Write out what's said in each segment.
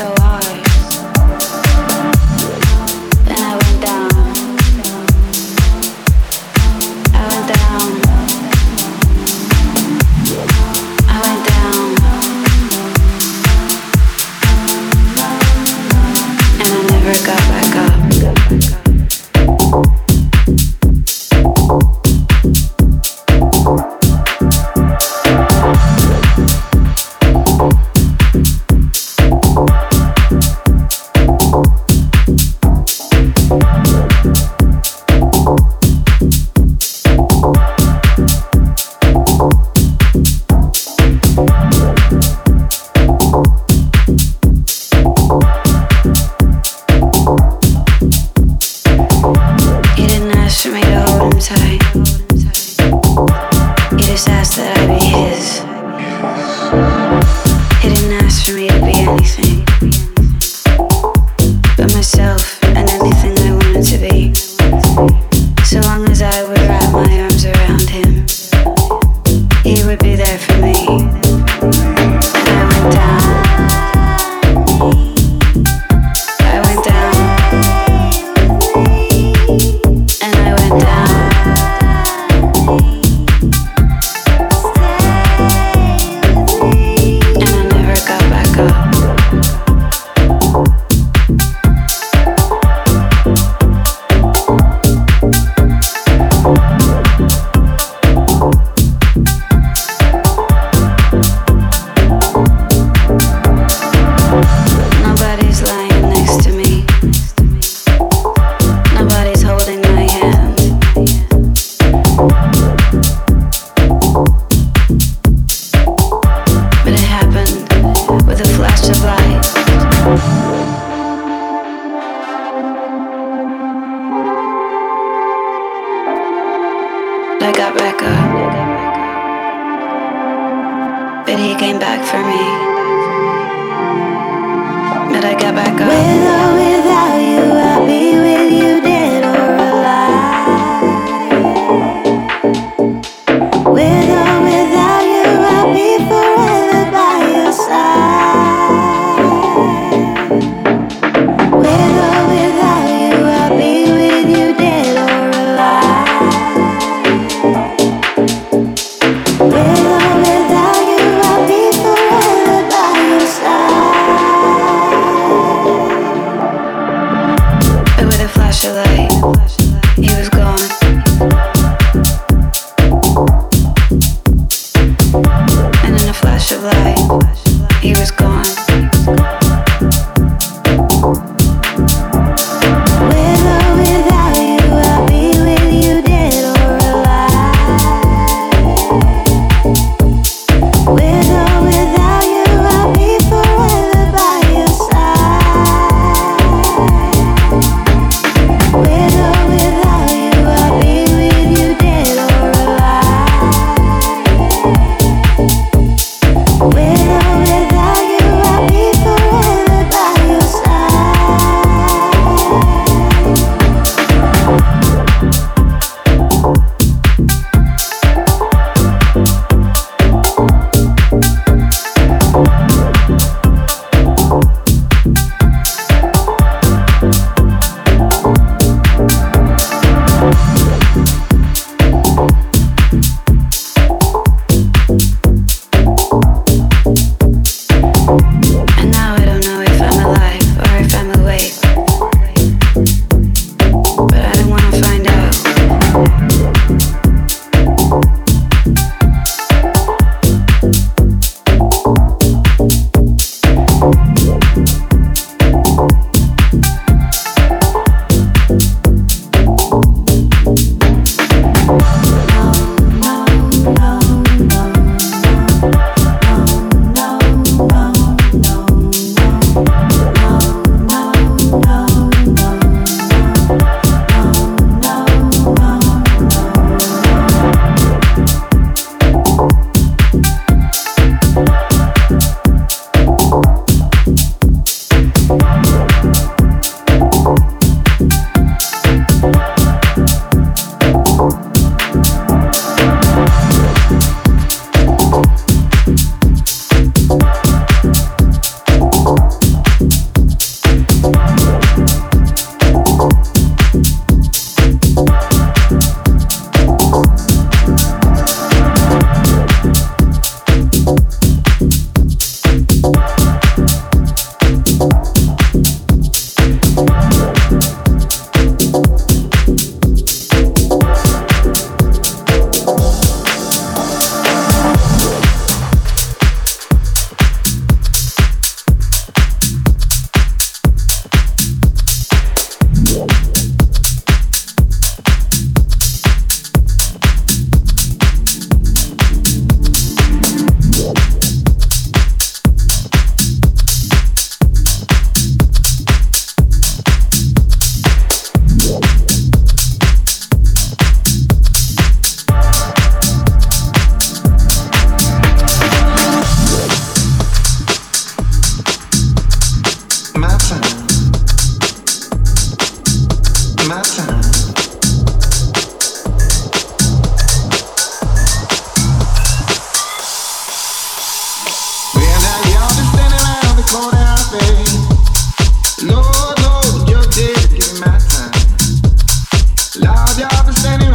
He When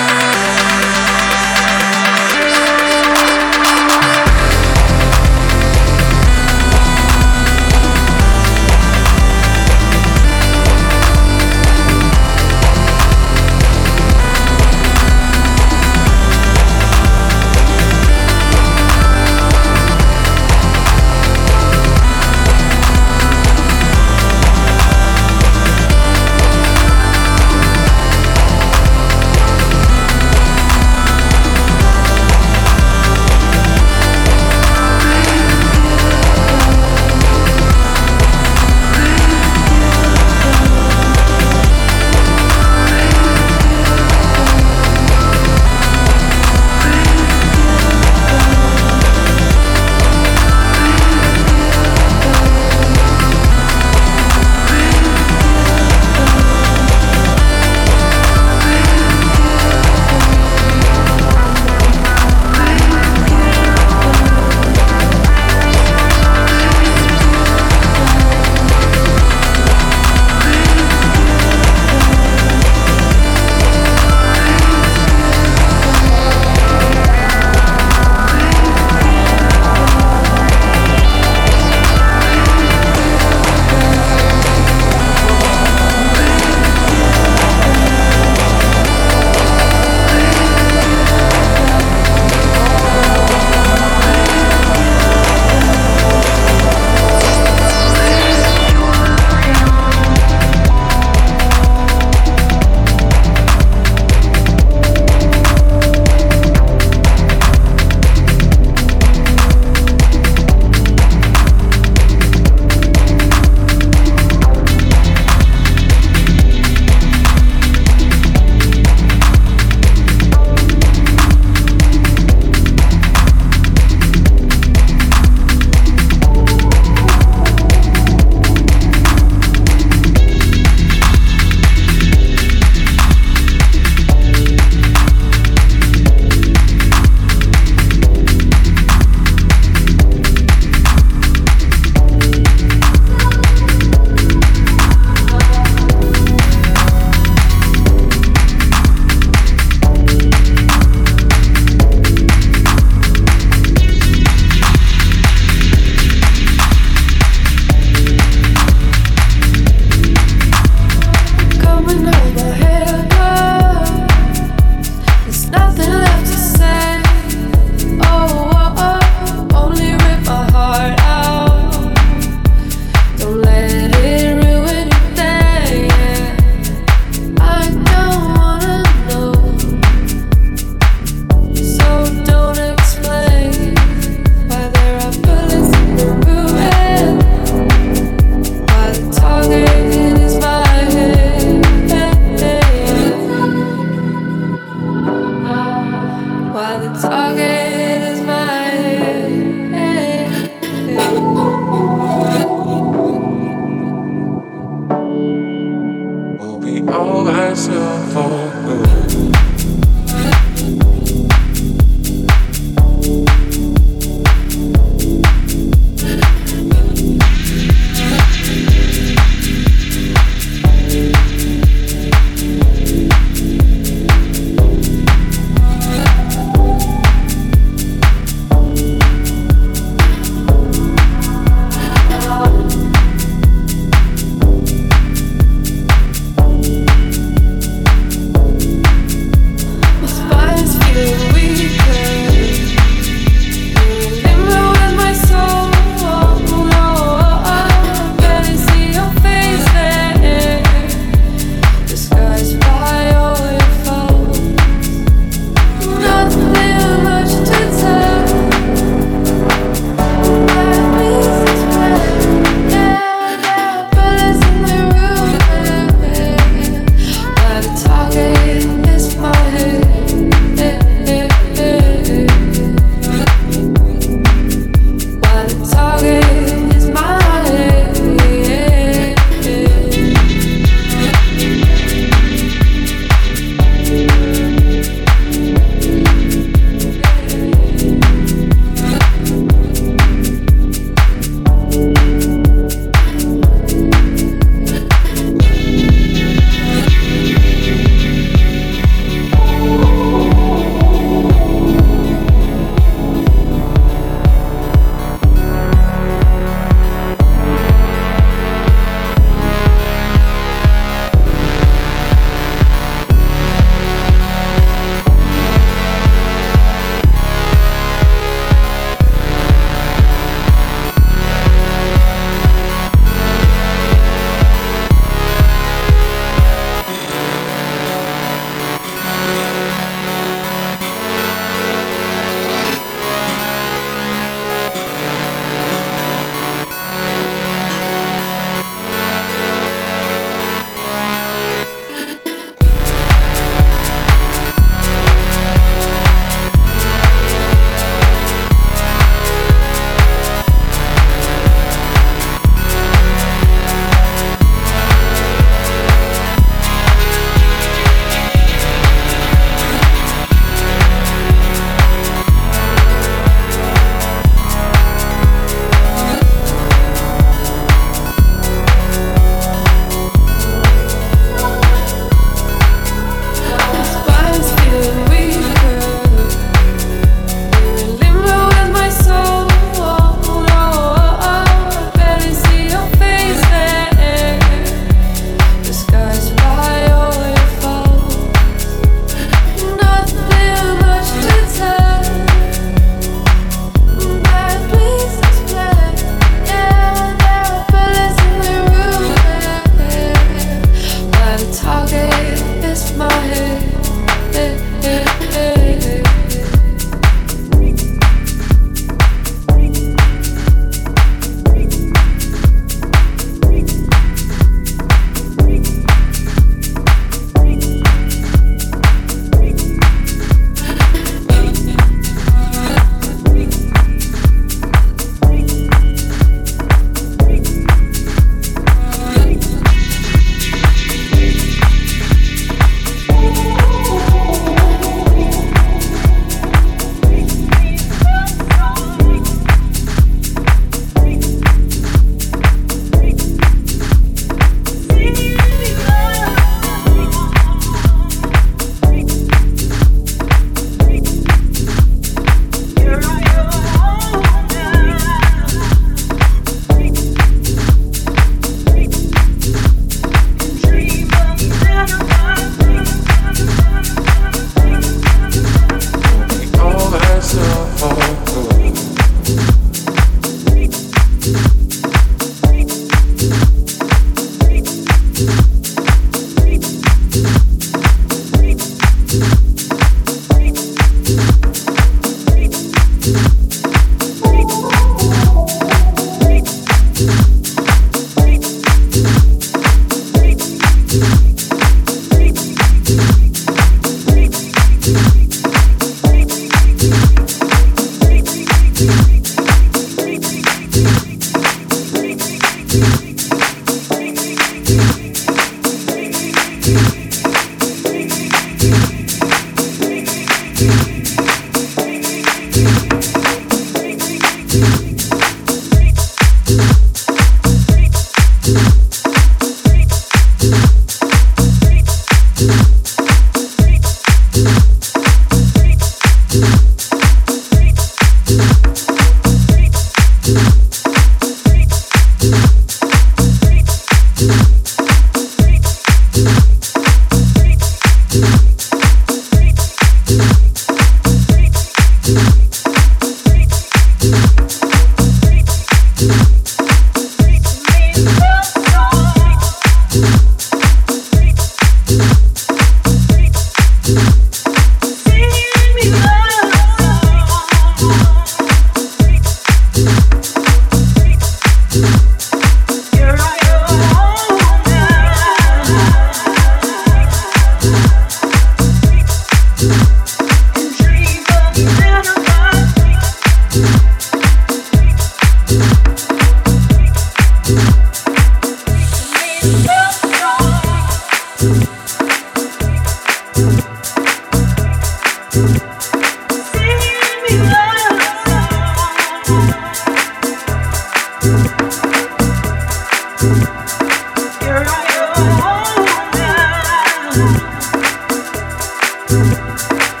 you